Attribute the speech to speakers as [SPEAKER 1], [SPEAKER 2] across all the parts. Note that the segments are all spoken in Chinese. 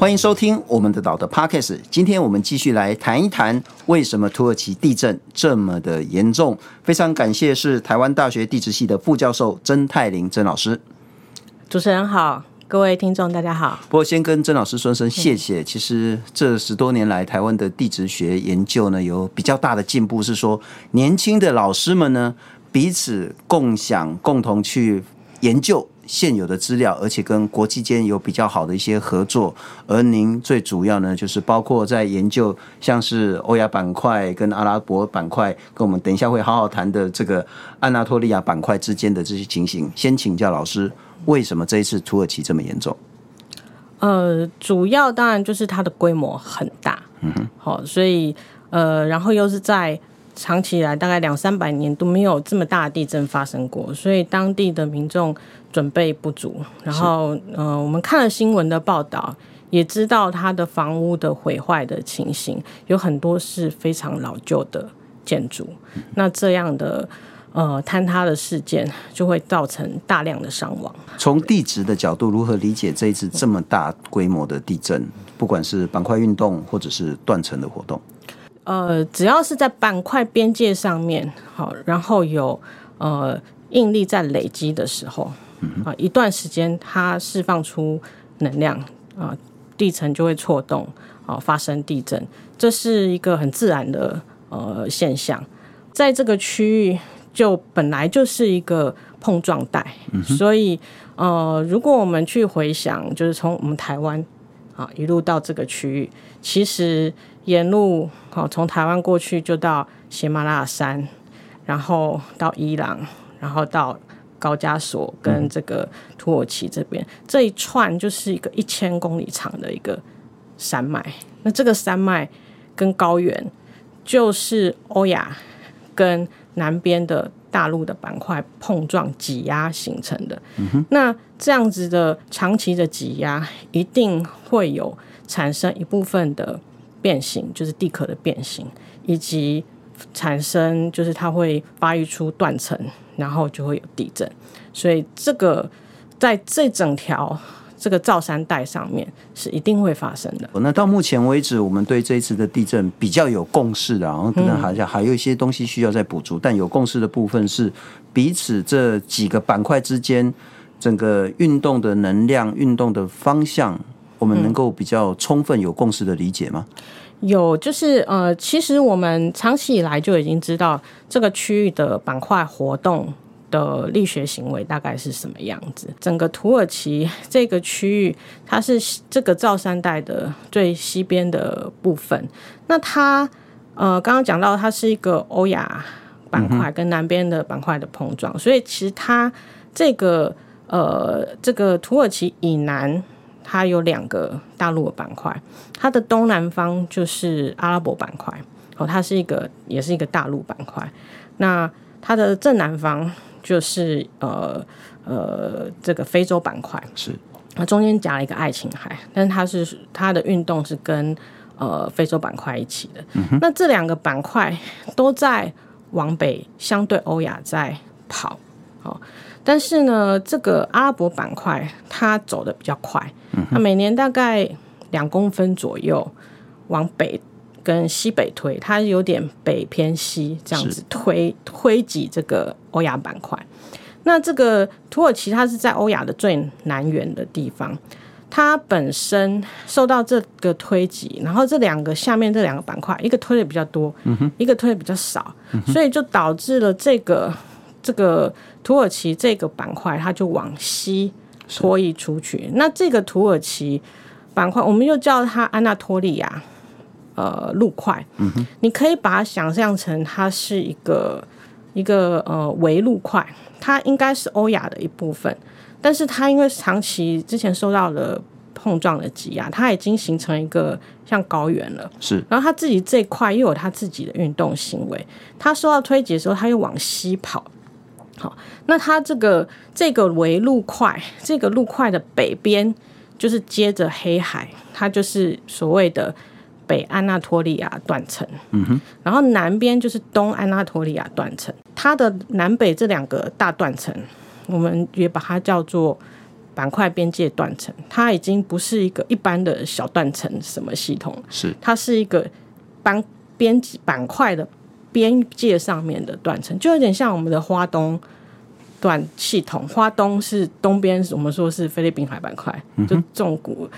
[SPEAKER 1] 欢迎收听我们的岛的 Podcast。今天我们继续来谈一谈为什么土耳其地震这么的严重。非常感谢是台湾大学地质系的副教授曾泰林曾老师。
[SPEAKER 2] 主持人好，各位听众大家好。
[SPEAKER 1] 不过先跟曾老师说声谢谢。其实这十多年来，台湾的地质学研究呢有比较大的进步，是说年轻的老师们呢彼此共享，共同去研究。现有的资料，而且跟国际间有比较好的一些合作。而您最主要呢，就是包括在研究像是欧亚板块跟阿拉伯板块，跟我们等一下会好好谈的这个安纳托利亚板块之间的这些情形。先请教老师，为什么这一次土耳其这么严重？
[SPEAKER 2] 呃，主要当然就是它的规模很大，嗯哼，好，所以呃，然后又是在。长期以来，大概两三百年都没有这么大的地震发生过，所以当地的民众准备不足。然后，呃，我们看了新闻的报道，也知道它的房屋的毁坏的情形，有很多是非常老旧的建筑。那这样的呃坍塌的事件，就会造成大量的伤亡。
[SPEAKER 1] 从地质的角度，如何理解这一次这么大规模的地震？不管是板块运动，或者是断层的活动。
[SPEAKER 2] 呃，只要是在板块边界上面，好，然后有呃应力在累积的时候，啊，一段时间它释放出能量啊，地层就会错动，啊，发生地震，这是一个很自然的呃现象。在这个区域，就本来就是一个碰撞带，所以呃，如果我们去回想，就是从我们台湾啊一路到这个区域，其实。沿路，好，从台湾过去就到喜马拉雅山，然后到伊朗，然后到高加索跟这个土耳其这边，这一串就是一个一千公里长的一个山脉。那这个山脉跟高原就是欧亚跟南边的大陆的板块碰撞挤压形成的。嗯那这样子的长期的挤压，一定会有产生一部分的。变形就是地壳的变形，以及产生就是它会发育出断层，然后就会有地震。所以这个在这整条这个造山带上面是一定会发生的。
[SPEAKER 1] 那到目前为止，我们对这一次的地震比较有共识的，然后可能好像还有一些东西需要再补足。但有共识的部分是彼此这几个板块之间整个运动的能量、运动的方向。我们能够比较充分有共识的理解吗？
[SPEAKER 2] 有，就是呃，其实我们长期以来就已经知道这个区域的板块活动的力学行为大概是什么样子。整个土耳其这个区域，它是这个造山带的最西边的部分。那它呃，刚刚讲到它是一个欧亚板块跟南边的板块的碰撞，所以其实它这个呃，这个土耳其以南。它有两个大陆的板块，它的东南方就是阿拉伯板块，哦，它是一个也是一个大陆板块。那它的正南方就是呃呃这个非洲板块，
[SPEAKER 1] 是
[SPEAKER 2] 它中间夹了一个爱琴海，但是它是它的运动是跟呃非洲板块一起的。嗯、那这两个板块都在往北，相对欧亚在跑，哦。但是呢，这个阿拉伯板块它走的比较快，它每年大概两公分左右往北跟西北推，它有点北偏西这样子推推挤这个欧亚板块。那这个土耳其它是在欧亚的最南缘的地方，它本身受到这个推挤，然后这两个下面这两个板块，一个推的比较多，一个推的比较少，所以就导致了这个。这个土耳其这个板块，它就往西拖移出去。那这个土耳其板块，我们又叫它安纳托利亚呃陆块。嗯哼，你可以把它想象成它是一个一个呃围陆块，它应该是欧亚的一部分，但是它因为长期之前受到了碰撞的挤压，它已经形成一个像高原了。
[SPEAKER 1] 是，
[SPEAKER 2] 然后它自己这块又有它自己的运动行为，它受到推挤的时候，它又往西跑。好，那它这个这个围陆块，这个陆块的北边就是接着黑海，它就是所谓的北安纳托利亚断层。嗯哼，然后南边就是东安纳托利亚断层。它的南北这两个大断层，我们也把它叫做板块边界断层，它已经不是一个一般的小断层什么系统，
[SPEAKER 1] 是
[SPEAKER 2] 它是一个板边板块的边界上面的断层，就有点像我们的花东断系统。花东是东边，我们说是菲律宾海板块，就纵谷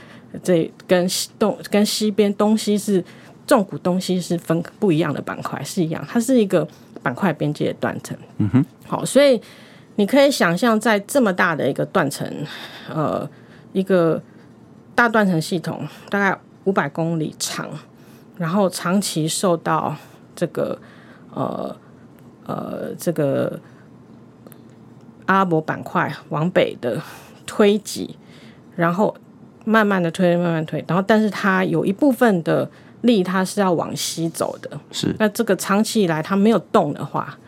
[SPEAKER 2] 这跟西东跟西边东西是纵谷东西是分不一样的板块，是一样，它是一个板块边界的断层。嗯哼，好，所以。你可以想象，在这么大的一个断层，呃，一个大断层系统，大概五百公里长，然后长期受到这个呃呃这个阿拉伯板块往北的推挤，然后慢慢的推，慢慢推，然后但是它有一部分的力，它是要往西走的，
[SPEAKER 1] 是。
[SPEAKER 2] 那这个长期以来它没有动的话。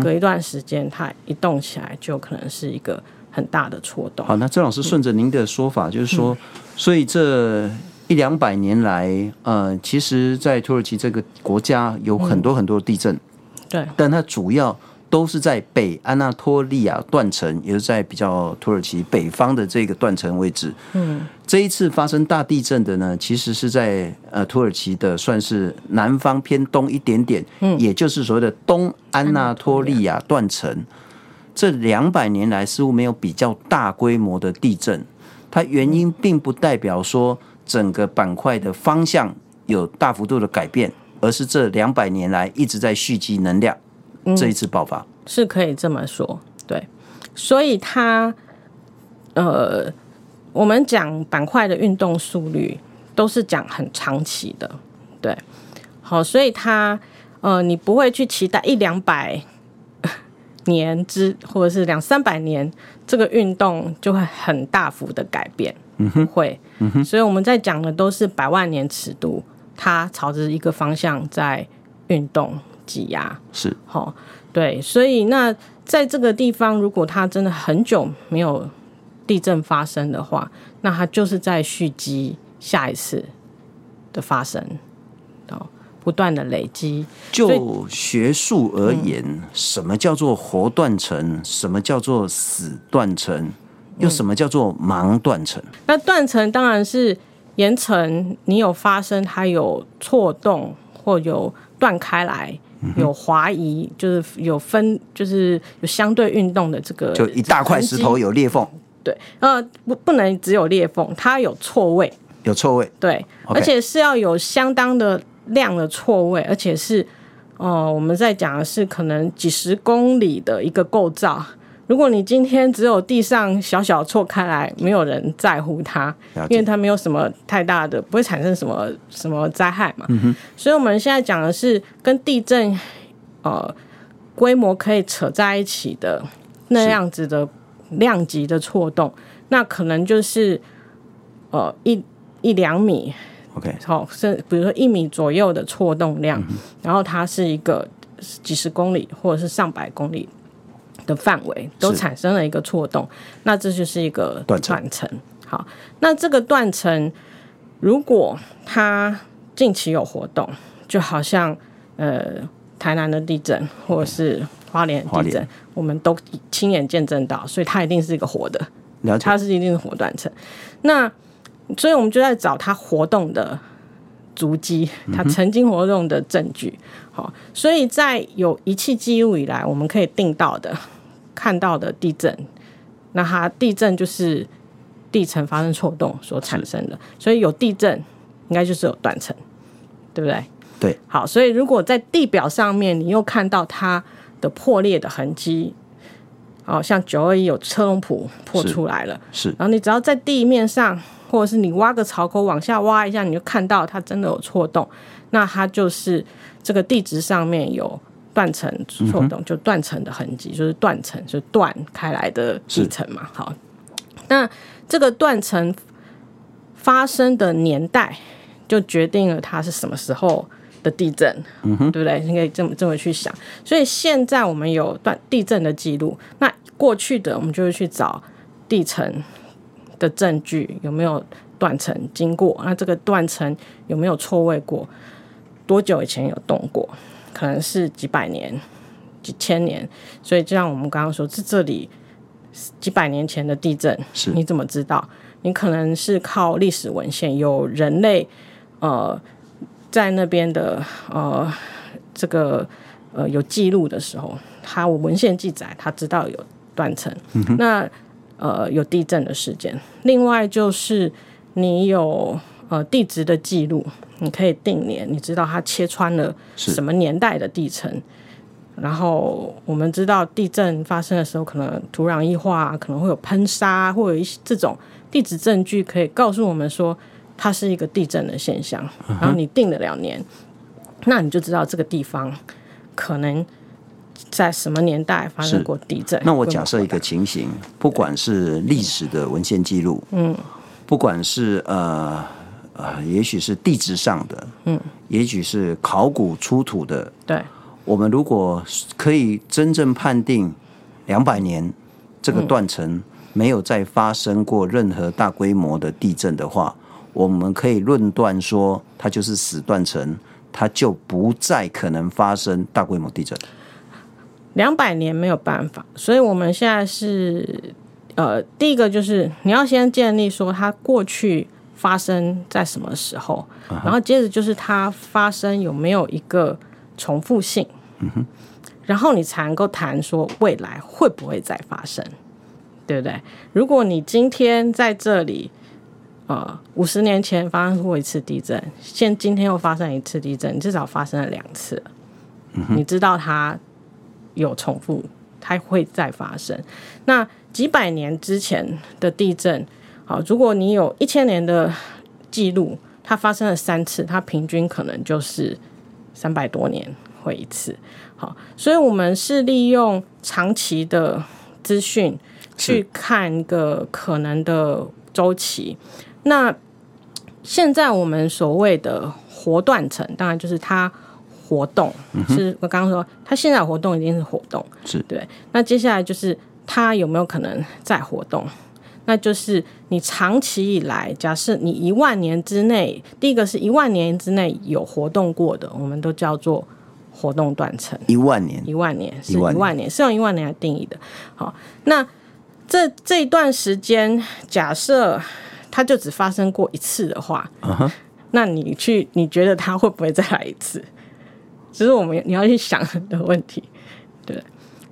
[SPEAKER 2] 隔一段时间，它一动起来，就可能是一个很大的错动。
[SPEAKER 1] 好，那郑老师顺着您的说法，嗯、就是说，所以这一两百年来，呃，其实，在土耳其这个国家有很多很多的地震，
[SPEAKER 2] 嗯、对，
[SPEAKER 1] 但它主要。都是在北安纳托利亚断层，也是在比较土耳其北方的这个断层位置。嗯，这一次发生大地震的呢，其实是在呃土耳其的算是南方偏东一点点，嗯，也就是所谓的东安纳托利亚断层。这两百年来似乎没有比较大规模的地震，它原因并不代表说整个板块的方向有大幅度的改变，而是这两百年来一直在蓄积能量。这一次爆发、嗯、
[SPEAKER 2] 是可以这么说，对，所以它呃，我们讲板块的运动速率都是讲很长期的，对，好，所以它呃，你不会去期待一两百年之或者是两三百年，这个运动就会很大幅的改变，嗯哼，会，嗯哼，所以我们在讲的都是百万年尺度，它朝着一个方向在运动。挤压
[SPEAKER 1] 是
[SPEAKER 2] 好，对，所以那在这个地方，如果它真的很久没有地震发生的话，那它就是在蓄积下一次的发生，哦，不断的累积。
[SPEAKER 1] 就学术而言，嗯，什么叫做活断层？什么叫做死断层？又什么叫做盲断层？嗯，
[SPEAKER 2] 那断层当然是岩层，你有发生，它有错动或有断开来。有滑移，就是有分，就是有相对运动的这个，
[SPEAKER 1] 就一大块石头有裂缝。
[SPEAKER 2] 对，呃，不，不能只有裂缝，它有错位，
[SPEAKER 1] 有错位。
[SPEAKER 2] 对.而且是要有相当的量的错位，而且是，哦、呃，我们在讲的是可能几十公里的一个构造。如果你今天只有地上小小错开来，没有人在乎它，因为它没有什么太大的，不会产生什么什么灾害嘛。嗯、所以我们现在讲的是跟地震呃规模可以扯在一起的那样子的量级的错动，那可能就是呃一一两米
[SPEAKER 1] ，OK，
[SPEAKER 2] 好，甚比如说一米左右的错动量，嗯，然后它是一个几十公里或者是上百公里。的范围都产生了一个错动，那这就是一个断层。好，那这个断层如果它近期有活动，就好像呃台南的地震或者是花莲地震，我们都亲眼见证到，所以它一定是一个活的，它是一定是活断层。那所以我们就在找它活动的足迹，它曾经活动的证据。嗯、好，所以在有仪器记录以来，我们可以定到的。看到的地震，那它地震就是地层发生错动所产生的，所以有地震应该就是有断层，对不对？
[SPEAKER 1] 对。好，
[SPEAKER 2] 所以如果在地表上面你又看到它的破裂的痕迹，哦，像九二一有车龙埔破出来了，
[SPEAKER 1] 是。
[SPEAKER 2] 然后你只要在地面上，或者是你挖个槽口往下挖一下，你就看到它真的有错动，那它就是这个地质上面有。断层错动就断层的痕迹，就是断层，就断开来的地层嘛。好，那这个断层发生的年代就决定了它是什么时候的地震，嗯哼，对不对？你可以这么这么去想。所以现在我们有断地震的记录，那过去的我们就会去找地层的证据，有没有断层经过？那这个断层有没有错位过？多久以前有动过？可能是几百年、几千年，所以就像我们刚刚说，这这里几百年前的地震，
[SPEAKER 1] 是
[SPEAKER 2] 你怎么知道？你可能是靠历史文献，有人类呃在那边的呃这个呃有记录的时候，他文献记载，他知道有断层，嗯、那呃有地震的事件。另外就是你有呃地质的记录，你可以定年，你知道它切穿了什么年代的地层。然后我们知道地震发生的时候，可能土壤异化，可能会有喷沙，或有一些这种地质证据可以告诉我们说它是一个地震的现象。然后你定了两年，那你就知道这个地方可能在什么年代发生过地震。
[SPEAKER 1] 那我假设一个情形，不管是历史的文献记录，嗯，不管是呃呃，也许是地质上的，嗯，也许是考古出土的，
[SPEAKER 2] 对。
[SPEAKER 1] 我们如果可以真正判定两百年这个断层没有再发生过任何大规模的地震的话，我们可以论断说它就是死断层，它就不再可能发生大规模地震。
[SPEAKER 2] 两百年没有办法，所以我们现在是呃，第一个就是你要先建立说它过去发生在什么时候，然后接着就是它发生有没有一个重复性。然后你才能够谈说未来会不会再发生，对不对？如果你今天在这里，呃，五十年前发生过一次地震，现今天又发生一次地震，你至少发生了两次，你知道它有重复，它会再发生。那几百年之前的地震，好，如果你有一千年的记录，它发生了三次，它平均可能就是三百多年。会一次，好，所以我们是利用长期的资讯去看一个可能的周期。那现在我们所谓的活断层，当然就是它活动，嗯、是我刚刚说它现在活动一定是活动，
[SPEAKER 1] 是
[SPEAKER 2] 对。那接下来就是它有没有可能再活动？那就是你长期以来，假设你一万年之内，第一个是一万年之内有活动过的，我们都叫做。活动断层
[SPEAKER 1] 一万年，
[SPEAKER 2] 一万年是一万年，是用一万年来定义的。好，那这这一段时间，假设它就只发生过一次的话，uh-huh. 那你去，你觉得它会不会再来一次？只是我们你要去想的问题。对，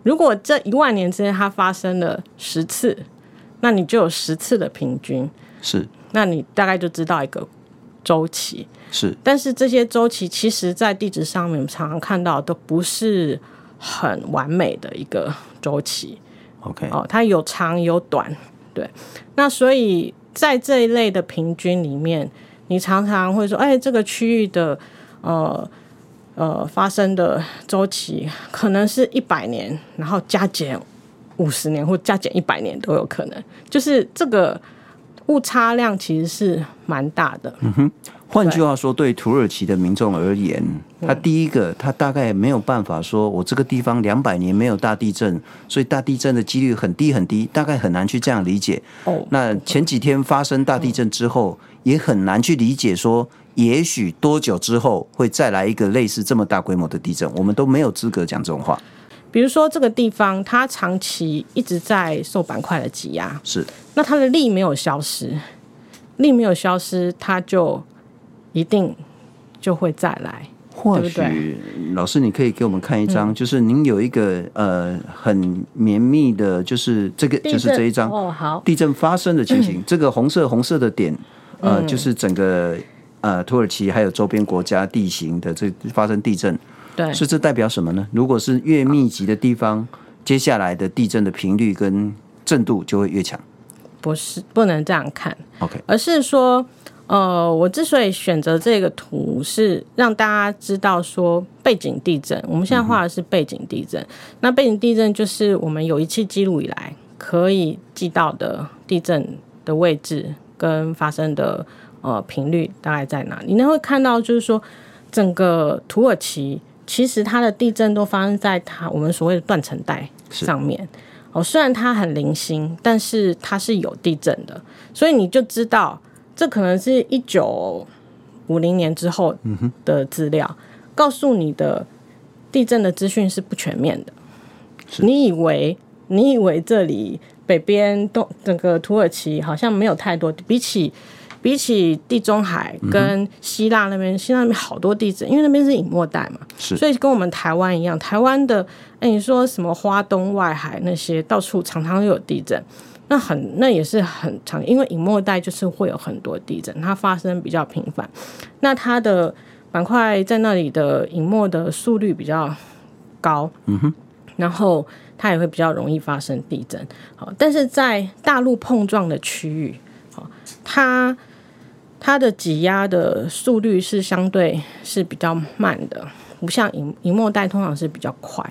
[SPEAKER 2] 如果这一万年之间它发生了十次，那你就有十次的平均，
[SPEAKER 1] 是，
[SPEAKER 2] 那你大概就知道一个周期。
[SPEAKER 1] 是，
[SPEAKER 2] 但是这些周期其实，在地质上面，我们常常看到都不是很完美的一个周期。
[SPEAKER 1] OK，
[SPEAKER 2] 哦，它有长有短，对。那所以在这一类的平均里面，你常常会说，哎，这个区域的呃呃发生的周期可能是一百年，然后加减五十年或加减一百年都有可能，就是这个误差量其实是蛮大的。
[SPEAKER 1] 嗯哼。换句话说，对土耳其的民众而言，他第一个，他大概没有办法说，我这个地方两百年没有大地震，所以大地震的几率很低很低，大概很难去这样理解。哦，那前几天发生大地震之后，也很难去理解说，也许多久之后会再来一个类似这么大规模的地震，我们都没有资格讲这种话。
[SPEAKER 2] 比如说，这个地方它长期一直在受板块的挤压，
[SPEAKER 1] 是，
[SPEAKER 2] 那它的力没有消失，力没有消失，它就。一定就会再来，
[SPEAKER 1] 或许老师，你可以给我们看一张，嗯、就是您有一个呃很绵密的，就是这个就是这一张
[SPEAKER 2] 哦，好，
[SPEAKER 1] 地震发生的情形，嗯、这个红色红色的点，呃，嗯、就是整个呃土耳其还有周边国家地形的这发生地震，
[SPEAKER 2] 对，
[SPEAKER 1] 所以这代表什么呢？如果是越密集的地方，接下来的地震的频率跟震度就会越强。
[SPEAKER 2] 不是，不能这样看
[SPEAKER 1] ，OK，
[SPEAKER 2] 而是说。呃，我之所以选择这个图，是让大家知道说背景地震。我们现在画的是背景地震，嗯、那背景地震就是我们有一期记录以来可以记到的地震的位置跟发生的呃频率大概在哪里。你会看到，就是说整个土耳其其实它的地震都发生在它我们所谓的断层带上面。哦，虽然它很零星，但是它是有地震的，所以你就知道。这可能是一九五零年之后的资料，嗯、告诉你的地震的资讯是不全面的。你以为你以为这里北边东整个土耳其好像没有太多，比起比起地中海跟希腊那边，希腊那边好多地震，因为那边是隐没带嘛，所以跟我们台湾一样，台湾的哎，你说什么花东外海那些到处常常有地震，那很那也是很常，因为隐没带就是会有很多地震，它发生比较频繁，那它的板块在那里的隐没的速率比较高，嗯哼，然后。它也会比较容易发生地震，好，但是在大陆碰撞的区域，好，它它的挤压的速率是相对是比较慢的，不像隐隐没带通常是比较快，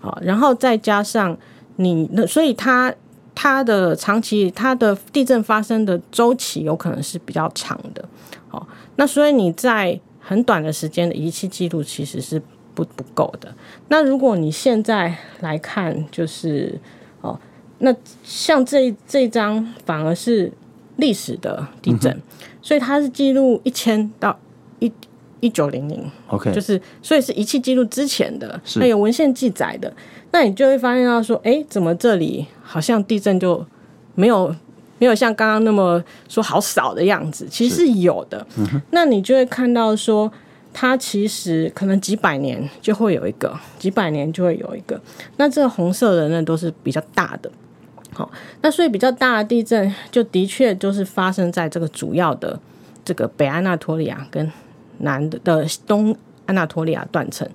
[SPEAKER 2] 好，然后再加上你，所以它它的长期它的地震发生的周期有可能是比较长的，好，那所以你在很短的时间的仪器记录其实是。不不够的。那如果你现在来看，就是哦，那像这这张反而是历史的地震，所以它是记录一千到一一九零零
[SPEAKER 1] ，OK，
[SPEAKER 2] 就是所以是仪器记录之前的，那有文献记载的，那你就会发现到说，哎，怎么这里好像地震就没有没有像刚刚那么说好少的样子？其实是有的。嗯、那你就会看到说。它其实可能几百年就会有一个，几百年就会有一个。那这个红色的呢，都是比较大的。好，那所以比较大的地震，就的确就是发生在这个主要的这个北安纳托利亚跟南的的东安纳托利亚断层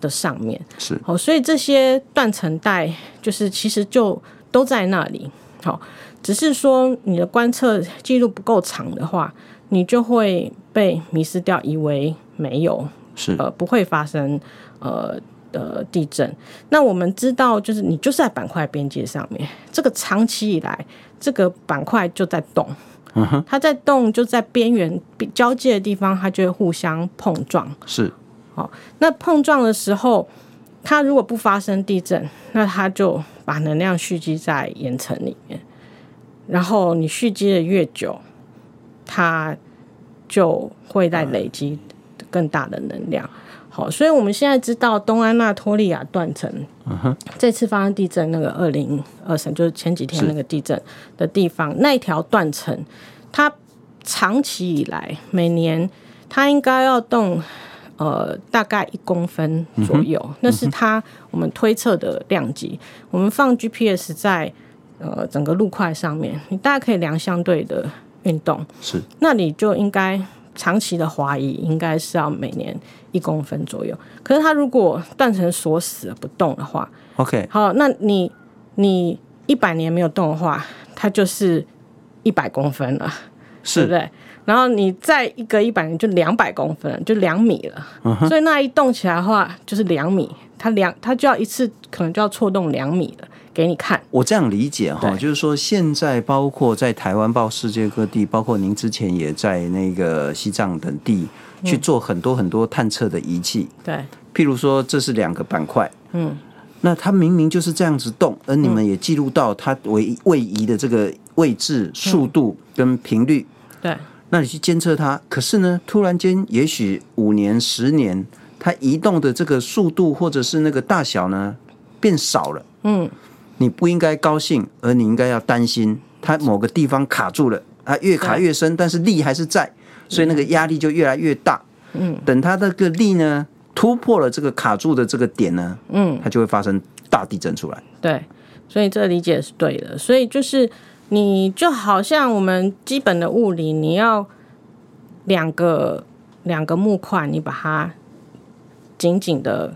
[SPEAKER 2] 的上面。
[SPEAKER 1] 是
[SPEAKER 2] 好，所以这些断层带就是其实就都在那里。好，只是说你的观测记录不够长的话，你就会被迷失掉，以为。没有，
[SPEAKER 1] 是
[SPEAKER 2] 呃不会发生呃的地震。那我们知道，就是你就是在板块边界上面，这个长期以来，这个板块就在动，嗯哼，它在动，就在边缘交界的地方，它就会互相碰撞。
[SPEAKER 1] 是，
[SPEAKER 2] 好，那碰撞的时候，它如果不发生地震，那它就把能量蓄积在岩层里面，然后你蓄积的越久，它就会在累积。更大的能量，好，所以我们现在知道东安纳托利亚断层，这次发生地震那个二零二三，就是前几天那个地震的地方，那一条断层，它长期以来每年它应该要动呃大概一公分左右，嗯、那是它我们推测的量级。我们放 GPS 在呃整个路块上面，你大概可以量相对的运动，
[SPEAKER 1] 是，
[SPEAKER 2] 那你就应该。长期的怀疑应该是要每年一公分左右，可是它如果断成锁死了不动的话
[SPEAKER 1] ，OK，
[SPEAKER 2] 好，那你你一百年没有动的话，它就是一百公分了，
[SPEAKER 1] 是，
[SPEAKER 2] 对不对？然后你再一个一百年就两百公分，就两米了，uh-huh. 所以那一动起来的话就是两米，它两它就要一次可能就要错动两米了。给你看，
[SPEAKER 1] 我这样理解哈，就是说现在包括在台湾、报世界各地，包括您之前也在那个西藏等地去做很多很多探测的仪器，
[SPEAKER 2] 对，
[SPEAKER 1] 譬如说这是两个板块，嗯，那它明明就是这样子动，而你们也记录到它位位移的这个位置、速度跟频率，
[SPEAKER 2] 对，
[SPEAKER 1] 那你去监测它，可是呢，突然间也许五年、十年，它移动的这个速度或者是那个大小呢变少了，嗯。你不应该高兴，而你应该要担心，它某个地方卡住了，它越卡越深，但是力还是在，所以那个压力就越来越大。嗯，等它那个力呢突破了这个卡住的这个点呢，嗯，它就会发生大地震出来。
[SPEAKER 2] 对，所以这个理解是对的。所以就是你就好像我们基本的物理，你要两个两个木块，你把它紧紧的。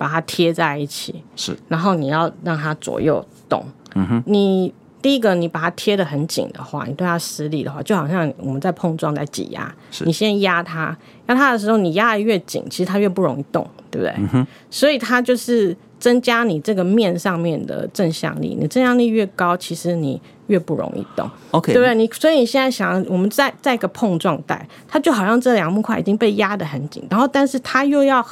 [SPEAKER 2] 把它贴在一起，
[SPEAKER 1] 是，然
[SPEAKER 2] 后你要让它左右动。嗯哼，你第一个你把它贴得很紧的话，你对它施力的话，就好像我们在碰撞在挤压。你先压它，压它的时候，你压得越紧，其实它越不容易动，对不对？嗯，所以它就是增加你这个面上面的正向力，你正向力越高，其实你越不容易动。OK，对不对？你所以你现在想，我们在在一个碰撞带，它就好像这两木块已经被压得很紧，然后但是它又要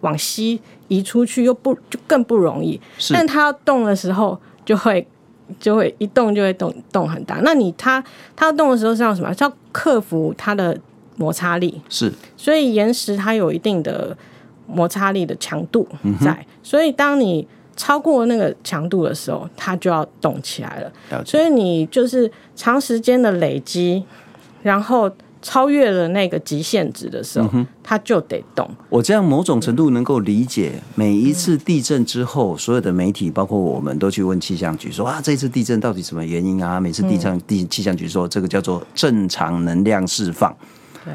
[SPEAKER 2] 往西。移出去又不就更不容易，但它要动的时候就会就会一动就会动动很大。那你它它要动的时候是要什么？是要克服它的摩擦力，
[SPEAKER 1] 是。
[SPEAKER 2] 所以岩石它有一定的摩擦力的强度在，嗯，所以当你超过那个强度的时候，它就要动起来了。
[SPEAKER 1] 了。
[SPEAKER 2] 所以你就是长时间的累积，然后。超越了那个极限值的时候，嗯、它就得动。
[SPEAKER 1] 我这样某种程度能够理解，每一次地震之后，所有的媒体，包括我们都去问气象局说啊，这次地震到底什么原因啊？每次地震，地气象局说这个叫做正常能量释放。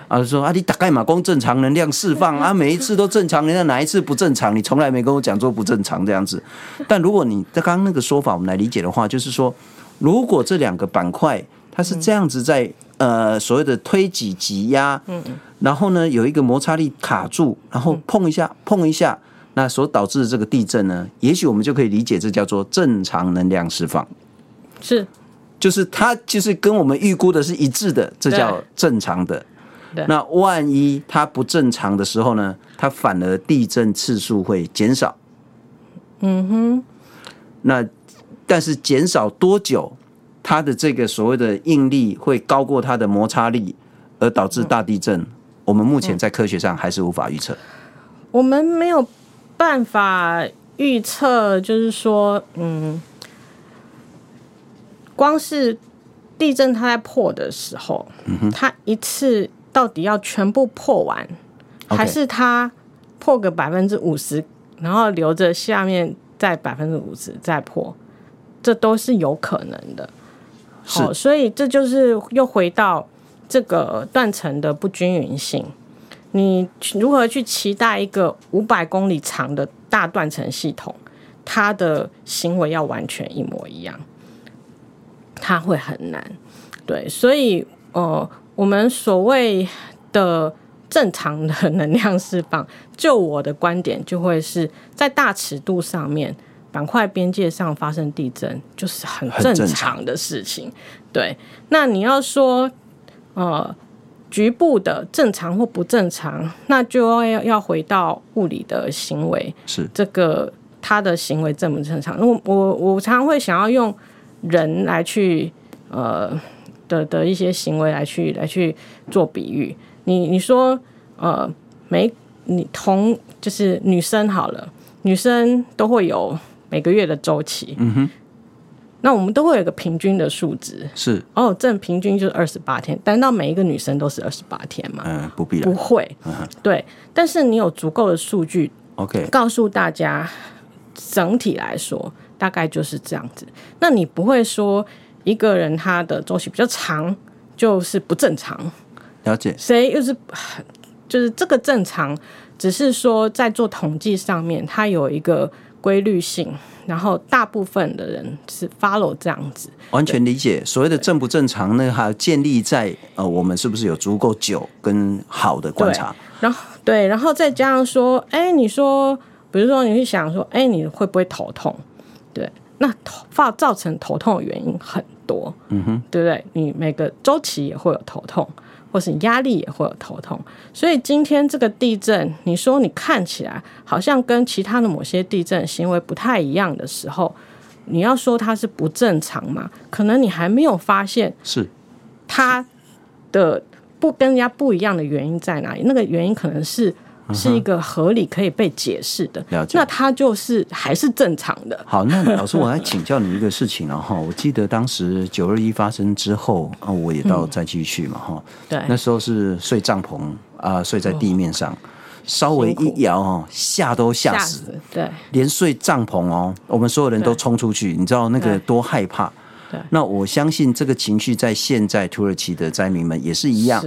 [SPEAKER 1] 啊，说啊，你大概嘛，光正常能量释放 啊，每一次都正常，人家哪一次不正常？你从来没跟我讲说不正常这样子。但如果你在刚刚那个说法，我们来理解的话，就是说，如果这两个板块它是这样子在。呃，所谓的推挤挤压，嗯，然后呢，有一个摩擦力卡住，然后碰一下，碰一下，那所导致的这个地震呢，也许我们就可以理解这叫做正常能量释放，
[SPEAKER 2] 是，
[SPEAKER 1] 就是它就是跟我们预估的是一致的，这叫正常的。那万一它不正常的时候呢，它反而地震次数会减少。嗯哼，那但是减少多久？它的这个所谓的应力会高过它的摩擦力，而导致大地震。我们目前在科学上还是无法预测。
[SPEAKER 2] 我们没有办法预测，就是说，嗯，光是地震它在破的时候，嗯它一次到底要全部破完，还是它破个百分之五十，然后留着下面再百分之五十再破，这都是有可能的。好，所以这就是又回到这个断层的不均匀性。你如何去期待一个五百公里长的大断层系统，它的行为要完全一模一样，它会很难。对，所以呃，我们所谓的正常的能量释放，就我的观点，就会是在大尺度上面。板块边界上发生地震，就是很正常的事情。对，那你要说，呃，局部的正常或不正常，那就要要回到物理的行为，
[SPEAKER 1] 是
[SPEAKER 2] 这个他的行为正不正常？我我我常常会想要用人来去呃的的一些行为来去来去做比喻。你你说呃，每你同就是女生好了，女生都会有。每个月的周期，嗯哼，那我们都会有一个平均的数值，
[SPEAKER 1] 是
[SPEAKER 2] 哦，正平均就是二十八天，难道每一个女生都是二十八天嘛？
[SPEAKER 1] 嗯，不必，
[SPEAKER 2] 不会，嗯，对。但是你有足够的数据，OK，告诉大家，整体来说大概就是这样子。那你不会说一个人他的周期比较长就是不正常？
[SPEAKER 1] 了解，
[SPEAKER 2] 谁又是就是这个正常，只是说在做统计上面，它有一个。规律性，然后大部分的人是 follow 这样子，
[SPEAKER 1] 完全理解。所谓的正不正常呢？还建立在呃，我们是不是有足够久跟好的观察？
[SPEAKER 2] 然后对，然后再加上说，哎，你说，比如说你去想说，哎，你会不会头痛？对，那头发造成头痛的原因很多，嗯哼，对不对？你每个周期也会有头痛。或是压力也会有头痛，所以今天这个地震，你说你看起来好像跟其他的某些地震行为不太一样的时候，你要说它是不正常吗？可能你还没有发现是它的不跟人家不一样的原因在哪里，那个原因可能是。是一个合理可以被解释的，
[SPEAKER 1] 了解。
[SPEAKER 2] 那它就是还是正常的。
[SPEAKER 1] 好，那老师，我来请教你一个事情了哈。我记得当时九二一发生之后啊，我也到灾区去嘛哈。
[SPEAKER 2] 对，
[SPEAKER 1] 那时候是睡帐篷啊，睡在地面上，稍微一摇哦，吓都吓死。
[SPEAKER 2] 对，
[SPEAKER 1] 连睡帐篷哦，我们所有人都冲出去，你知道那个多害怕。对，那我相信这个情绪在现在土耳其的灾民们也是一样，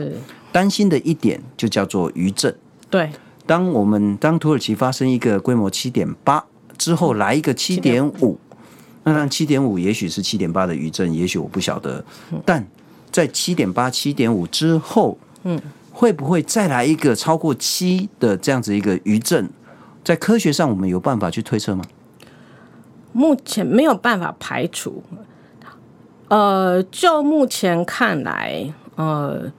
[SPEAKER 1] 担心的一点就叫做余震。
[SPEAKER 2] 对。
[SPEAKER 1] 当我们当土耳其发生一个规模七点八之后来一个七点五，那让七点五也许是七点八的余震，也许我不晓得。但在七点八、七点五之后，嗯，会不会再来一个超过七的这样子一个余震？在科学上，我们有办法去推测吗？
[SPEAKER 2] 目前没有办法排除。呃，就目前看来，呃，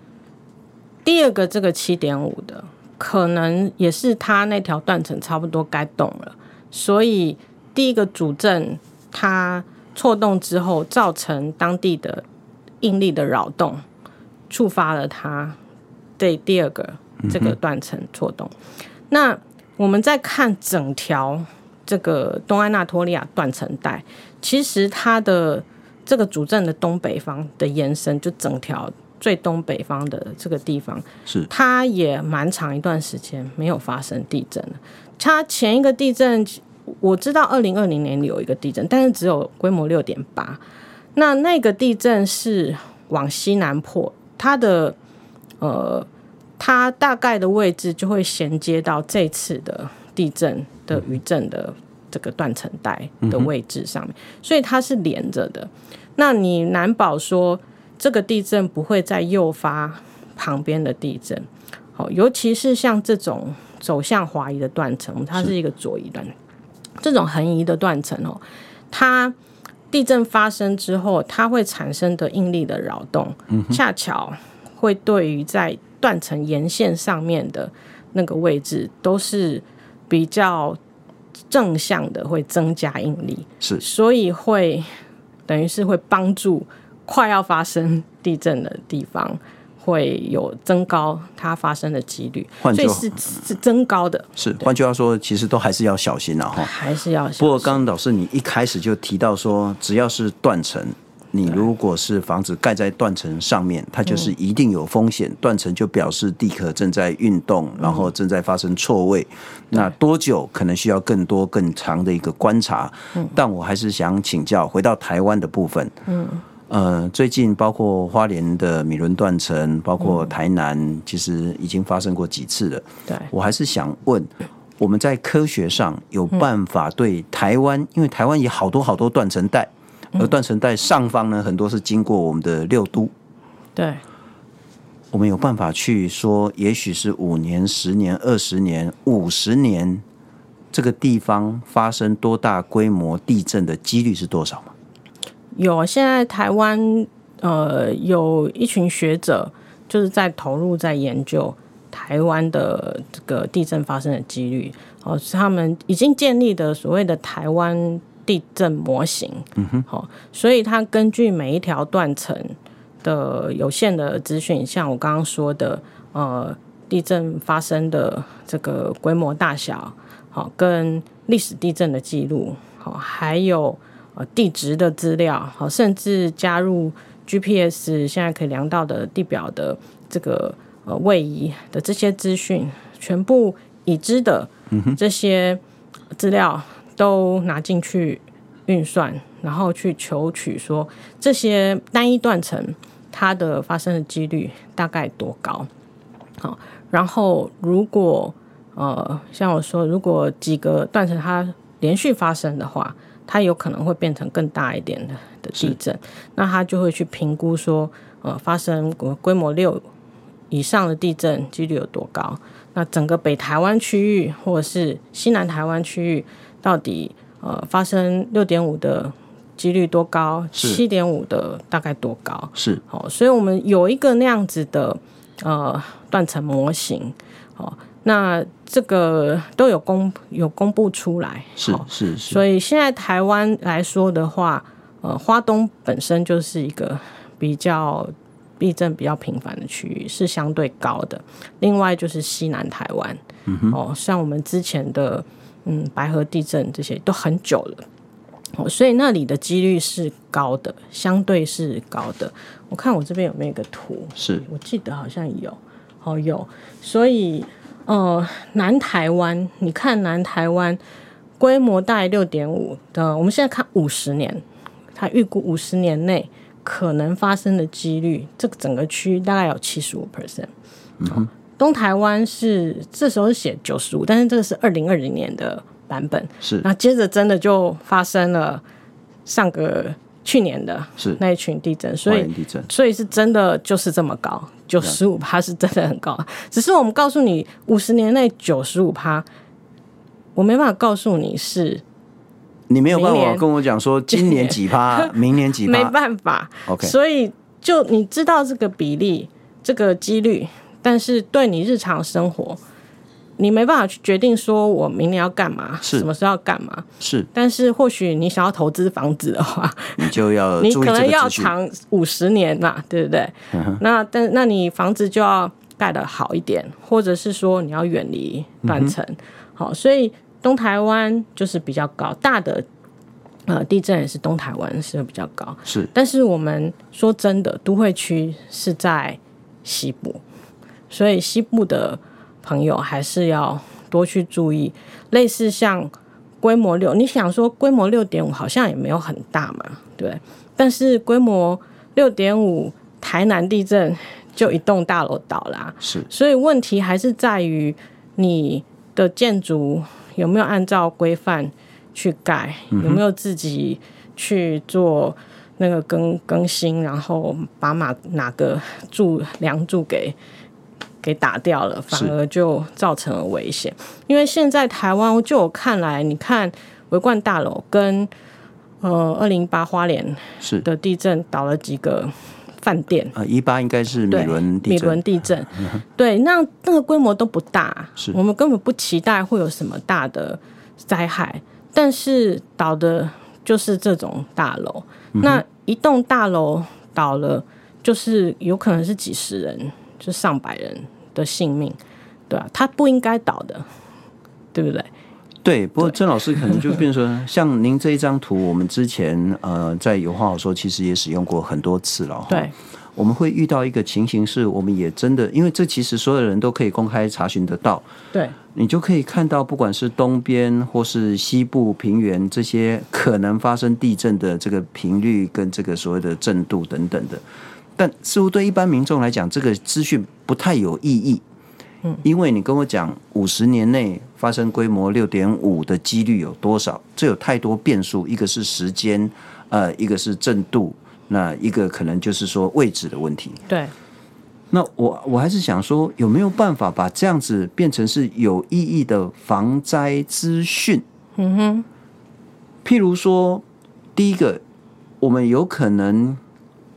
[SPEAKER 2] 第二个这个七点五的。可能也是它那条断层差不多该动了，所以第一个主震它错动之后，造成当地的应力的扰动，触发了它对第二个这个断层错动。那我们再看整条这个东安纳托利亚断层带，其实它的这个主阵的东北方的延伸，就整条最东北方的这个地方，
[SPEAKER 1] 是
[SPEAKER 2] 它也蛮长一段时间没有发生地震了。它前一个地震我知道，二零二零年有一个地震，但是只有规模六点八。那那个地震是往西南破，它的呃，它大概的位置就会衔接到这次的地震的余震的这个断层带的位置上面，所以它是连着的。那你难保说这个地震不会再诱发旁边的地震，好，尤其是像这种走向滑移的断层，它是一个左移断，这种横移的断层哦，它。地震发生之后，它会产生的应力的扰动，恰巧会对于在断层沿线上面的那个位置都是比较正向的，会增加应力，
[SPEAKER 1] 是，所
[SPEAKER 2] 以会等于是会帮助快要发生地震的地方。会有增高它发生的几率，所以是是增高的。
[SPEAKER 1] 是，换句话说，其实都还是要小心了哈。
[SPEAKER 2] 还是要小心。
[SPEAKER 1] 不过刚刚老师你一开始就提到说，只要是断层，你如果是房子盖在断层上面，它就是一定有风险。断层就表示地壳正在运动，然后正在发生错位。那多久可能需要更多更长的一个观察。但我还是想请教，回到台湾的部分。嗯。呃，最近包括花莲的米伦断层，包括台南，嗯，其实已经发生过几次了。
[SPEAKER 2] 对，
[SPEAKER 1] 我还是想问，我们在科学上有办法对台湾，嗯，因为台湾有好多好多断层带，而断层带上方呢，很多是经过我们的六都。
[SPEAKER 2] 对，
[SPEAKER 1] 我们有办法去说，也许是五年、十年、二十年、五十年，这个地方发生多大规模地震的几率是多少吗？
[SPEAKER 2] 有，现在台湾呃有一群学者就是在投入在研究台湾的这个地震发生的几率哦，是他们已经建立的所谓的台湾地震模型。嗯哼，好，所以它根据每一条断层的有限的资讯，像我刚刚说的呃地震发生的这个规模大小，好，跟历史地震的记录，好，还有。呃，地质的资料，好，甚至加入 GPS，现在可以量到的地表的这个呃位移的这些资讯，全部已知的这些资料都拿进去运算，然后去求取说这些单一断层它的发生的几率大概多高？好，然后如果呃像我说，如果几个断层它连续发生的话。它有可能会变成更大一点的的地震，那它就会去评估说，呃，发生规模六以上的地震几率有多高？那整个北台湾区域或者是西南台湾区域，到底呃发生六点五的几率多高？七点五的大概多高？
[SPEAKER 1] 是
[SPEAKER 2] 好，所以我们有一个那样子的呃断层模型，好。那这个都有公有公布出来，
[SPEAKER 1] 是是是。
[SPEAKER 2] 所以现在台湾来说的话，呃，花东本身就是一个比较地震比较频繁的区域，是相对高的。另外就是西南台湾，嗯哦，像我们之前的嗯白河地震这些都很久了，哦，所以那里的几率是高的，相对是高的。我看我这边有没有一个图？
[SPEAKER 1] 是
[SPEAKER 2] 我记得好像有，哦有，所以。呃，南台湾，你看南台湾规模大概六点五的，我们现在看五十年，它预估五十年内可能发生的几率，这个整个区大概有七十五 percent。嗯，东台湾是这时候写九十五，但是这个是二零二零年的版本。
[SPEAKER 1] 是，
[SPEAKER 2] 那接着真的就发生了上个。去年的是那一群地震，所以所以是真的就是这么高，九十五趴是真的很高。只是我们告诉你，五十年内九十五趴，我没办法告诉你是，
[SPEAKER 1] 你没有办法跟我讲说今年几趴，明年几趴，
[SPEAKER 2] 没办法。OK，所以就你知道这个比例，这个几率，但是对你日常生活。你没办法去决定说，我明年要干嘛，什么时候要干嘛？
[SPEAKER 1] 是，
[SPEAKER 2] 但是或许你想要投资房子的话，
[SPEAKER 1] 你就要
[SPEAKER 2] 你可能要长五十年嘛，对不对？嗯、那但那你房子就要盖得好一点，或者是说你要远离断层。好，所以东台湾就是比较高，大的呃地震也是东台湾是比较高，
[SPEAKER 1] 是。
[SPEAKER 2] 但是我们说真的，都会区是在西部，所以西部的朋友还是要多去注意。类似像规模六，你想说规模六点五好像也没有很大嘛，对。但是规模六点五，台南地震就一栋大楼倒啦，
[SPEAKER 1] 是。
[SPEAKER 2] 所以问题还是在于你的建筑有没有按照规范去盖，有没有自己去做那个更更新，然后把哪哪个柱梁柱给给打掉了，反而就造成了危险。因为现在台湾就我看来，你看维冠大楼跟呃二零一八花莲是。的地震倒了几个饭店。
[SPEAKER 1] 啊，一八应该是米伦地震，
[SPEAKER 2] 米伦地震，对，那那个规模都不大，
[SPEAKER 1] 是。
[SPEAKER 2] 我们根本不期待会有什么大的灾害，但是倒的就是这种大楼，嗯、那一栋大楼倒了，就是有可能是几十人，就上百人的性命，对啊，他不应该倒的，对不对？
[SPEAKER 1] 对，不过郑老师可能就变成说，像您这一张图，我们之前 呃在有话好说，其实也使用过很多次了。
[SPEAKER 2] 对，
[SPEAKER 1] 我们会遇到一个情形是，我们也真的，因为这其实所有人都可以公开查询得到。
[SPEAKER 2] 对，
[SPEAKER 1] 你就可以看到，不管是东边或是西部平原这些可能发生地震的这个频率跟这个所谓的震度等等的，但似乎对一般民众来讲，这个资讯不太有意义。因为你跟我讲五十年内发生规模六点五的几率有多少？这有太多变数，一个是时间，呃，一个是震度，那一个可能就是说位置的问题。
[SPEAKER 2] 对。
[SPEAKER 1] 那我我还是想说，有没有办法把这样子变成是有意义的防灾资讯？
[SPEAKER 2] 嗯哼。
[SPEAKER 1] 譬如说，第一个，我们有可能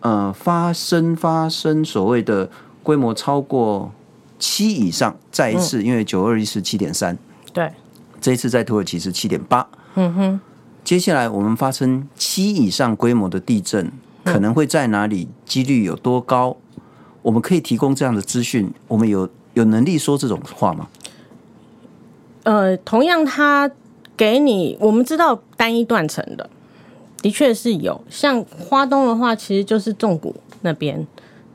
[SPEAKER 1] 呃发生发生所谓的规模超过。七以上，再一次，因为九二一是七点三，
[SPEAKER 2] 对，
[SPEAKER 1] 这一次在土耳其是七点八，
[SPEAKER 2] 嗯哼。
[SPEAKER 1] 接下来我们发生七以上规模的地震，可能会在哪里？几率有多高？我们可以提供这样的资讯，我们有有能力说这种话吗？
[SPEAKER 2] 呃，同样，他给你，我们知道单一断层的，的确是有，像花东的话，其实就是纵谷那边。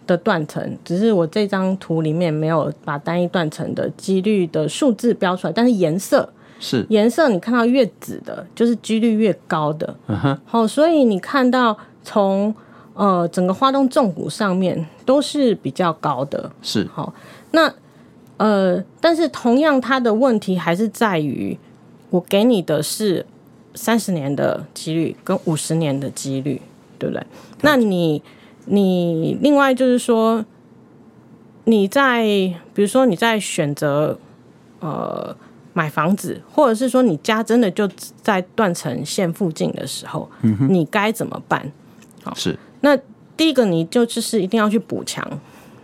[SPEAKER 2] 的断层，只是我这张图里面没有把单一断层的几率的数字标出来，但是颜色
[SPEAKER 1] 是
[SPEAKER 2] 颜色，你看到越紫的，就是几率越高的。嗯哼，好，所以你看到从呃整个花东纵谷上面都是比较高的。
[SPEAKER 1] 是
[SPEAKER 2] 好，那呃，但是同样它的问题还是在于，我给你的是三十年的几率跟五十年的几率，对不对？那你。你另外就是说，你在比如说你在选择呃买房子，或者是说你家真的就在断层线附近的时候，嗯、你该怎么办？好，
[SPEAKER 1] 是
[SPEAKER 2] 那第一个你就就是一定要去补强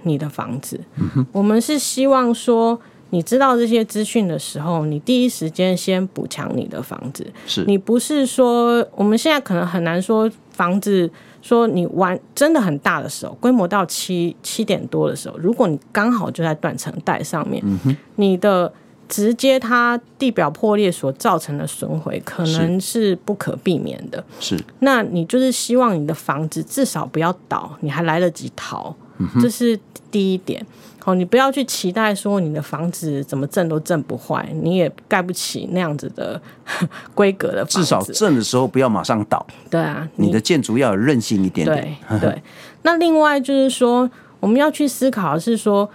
[SPEAKER 2] 你的房子。嗯、我们是希望说，你知道这些资讯的时候，你第一时间先补强你的房子。
[SPEAKER 1] 是
[SPEAKER 2] 你不是说我们现在可能很难说房子。说你玩真的很大的时候，规模到七七点多的时候，如果你刚好就在断层带上面，嗯，你的直接它地表破裂所造成的损毁可能是不可避免的。
[SPEAKER 1] 是，
[SPEAKER 2] 那你就是希望你的房子至少不要倒，你还来得及逃，嗯，这是第一点。好，你不要去期待说你的房子怎么震都震不坏，你也盖不起那样子的 规格的房子。
[SPEAKER 1] 至少震的时候不要马上倒。
[SPEAKER 2] 对啊，
[SPEAKER 1] 你，你的建筑要有韧性一点点。
[SPEAKER 2] 对对。那另外就是说，我们要去思考的是说，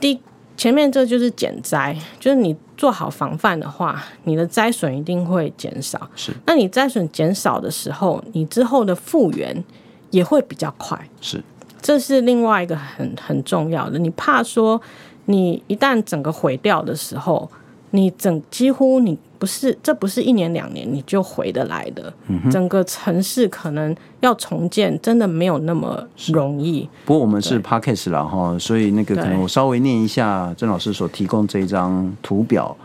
[SPEAKER 2] 第前面这就是减灾，就是你做好防范的话，你的灾损一定会减少。
[SPEAKER 1] 是。
[SPEAKER 2] 那你灾损减少的时候，你之后的复原也会比较快。
[SPEAKER 1] 是。
[SPEAKER 2] 这是另外一个很很重要的。你怕说，你一旦整个毁掉的时候，你整几乎你不是这不是一年两年你就回得来的。嗯。整个城市可能要重建，真的没有那么容易。
[SPEAKER 1] 不过我们是 Podcast 了哈，所以那个可能我稍微念一下郑老师所提供这一张图表。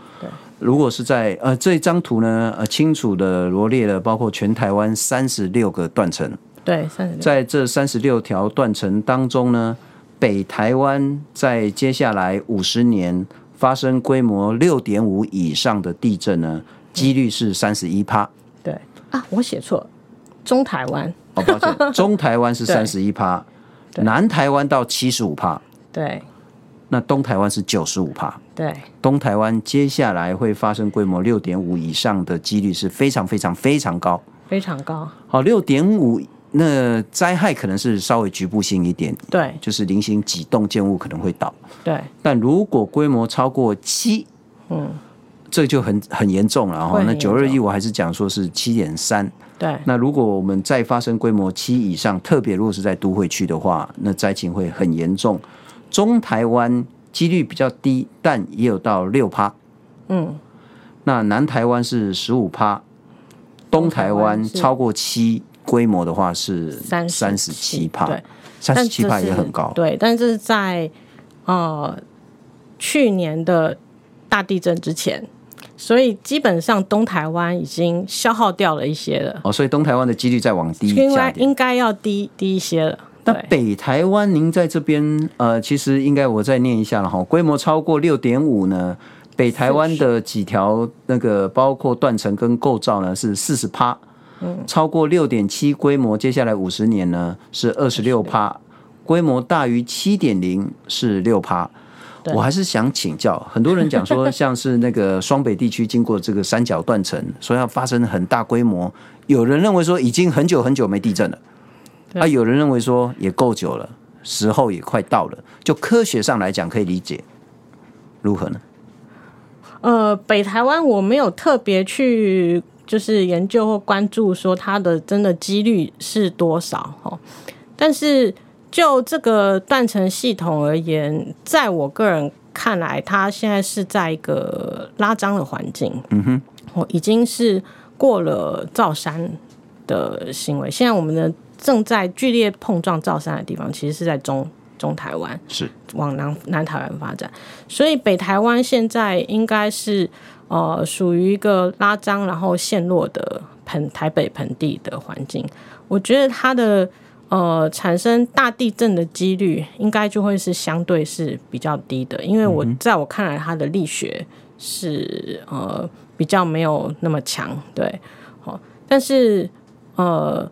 [SPEAKER 1] 如果是在呃这一张图呢，呃清楚的罗列了包括全台湾三十六个断层。
[SPEAKER 2] 对，
[SPEAKER 1] 在这三十六条断层当中呢，北台湾在接下来五十年发生规模六点五以上的地震呢，几率是三十一趴。
[SPEAKER 2] 对啊，我写错了，中台湾。
[SPEAKER 1] 哦，抱歉，中台湾是三十一趴，南台湾到七十五趴。
[SPEAKER 2] 对，
[SPEAKER 1] 那东台湾是九十五趴。
[SPEAKER 2] 对，
[SPEAKER 1] 东台湾接下来会发生规模六点五以上的几率是非常非常非常高，
[SPEAKER 2] 非常高。
[SPEAKER 1] 好，六点五，那灾害可能是稍微局部性一点，
[SPEAKER 2] 对，
[SPEAKER 1] 就是零星几栋建物可能会倒，
[SPEAKER 2] 对。
[SPEAKER 1] 但如果规模超过七，嗯，这就很很严重了哈。那九二一我还是讲说是七点三，
[SPEAKER 2] 对。
[SPEAKER 1] 那如果我们再发生规模七以上，特别如果是在都会区的话，那灾情会很严重。中台湾。几率比较低，但也有到六趴。嗯，那南台湾是十五趴，东台湾超过七规模的话是三三十七帕，对，三十七帕也很高。
[SPEAKER 2] 对，但是在呃去年的大地震之前，所以基本上东台湾已经消耗掉了一些了。
[SPEAKER 1] 哦，所以东台湾的几率再往低，
[SPEAKER 2] 应该应该要低低一些了。
[SPEAKER 1] 那北台湾，您在这边呃，其实应该我再念一下了哈。规模超过六点五呢，北台湾的几条那个包括断层跟构造呢是四十趴，嗯，超过六点七规模，接下来五十年呢是二十六趴，规模大于七点零是六趴。我还是想请教，很多人讲说像是那个双北地区经过这个三角断层，所以要发生很大规模，有人认为说已经很久很久没地震了。啊，有人认为说也够久了，时候也快到了。就科学上来讲，可以理解，如何呢？
[SPEAKER 2] 呃，北台湾我没有特别去就是研究或关注说它的真的几率是多少哦。但是就这个断层系统而言，在我个人看来，它现在是在一个拉张的环境。嗯哼，我已经是过了造山的行为。现在我们的。正在剧烈碰撞造山的地方，其实是在中中台湾，
[SPEAKER 1] 是
[SPEAKER 2] 往南南台湾发展。所以北台湾现在应该是呃属于一个拉张然后陷落的盆台北盆地的环境。我觉得它的呃产生大地震的几率应该就会是相对是比较低的，因为我在我看来，它的力学是呃比较没有那么强，对，好，但是呃。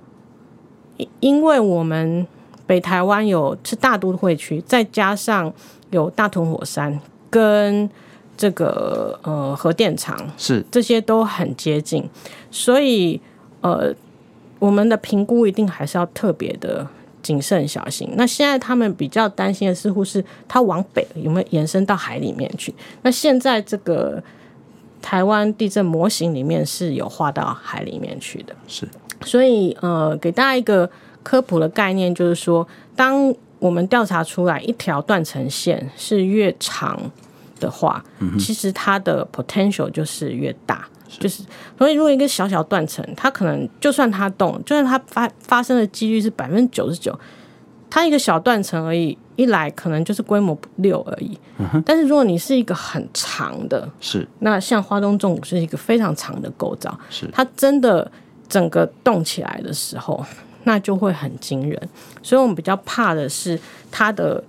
[SPEAKER 2] 因为我们北台湾有是大都会区，再加上有大屯火山跟这个呃核电厂，
[SPEAKER 1] 是
[SPEAKER 2] 这些都很接近，所以呃我们的评估一定还是要特别的谨慎小心。那现在他们比较担心的似乎是它往北有没有延伸到海里面去？那现在这个台湾地震模型里面是有画到海里面去的，
[SPEAKER 1] 是。
[SPEAKER 2] 所以，呃，给大家一个科普的概念，就是说，当我们调查出来一条断层线是越长的话，嗯，其实它的 potential 就是越大。就是，所以如果一个小小断层，它可能就算它动，就算它发发生的几率是百分之九十九，它一个小断层而已，一来可能就是规模六而已。嗯。但是如果你是一个很长的，
[SPEAKER 1] 是，
[SPEAKER 2] 那像花东纵谷是一个非常长的构造，
[SPEAKER 1] 是，
[SPEAKER 2] 它真的。整个动起来的时候，那就会很惊人。所以我们比较怕的是它的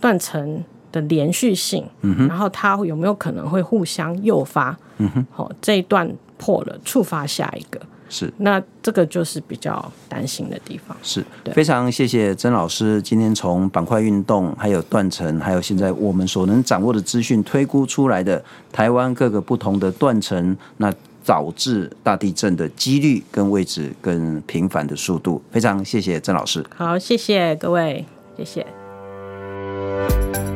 [SPEAKER 2] 断层的连续性，嗯，然后它有没有可能会互相诱发？嗯哼，好，这一段破了，触发下一个，
[SPEAKER 1] 是。
[SPEAKER 2] 那这个就是比较担心的地方。
[SPEAKER 1] 是，非常谢谢曾老师今天从板块运动、还有断层，还有现在我们所能掌握的资讯推估出来的台湾各个不同的断层，那。导致大地震的几率跟位置跟频繁的速度。非常谢谢郑老师。
[SPEAKER 2] 好谢谢各位谢谢。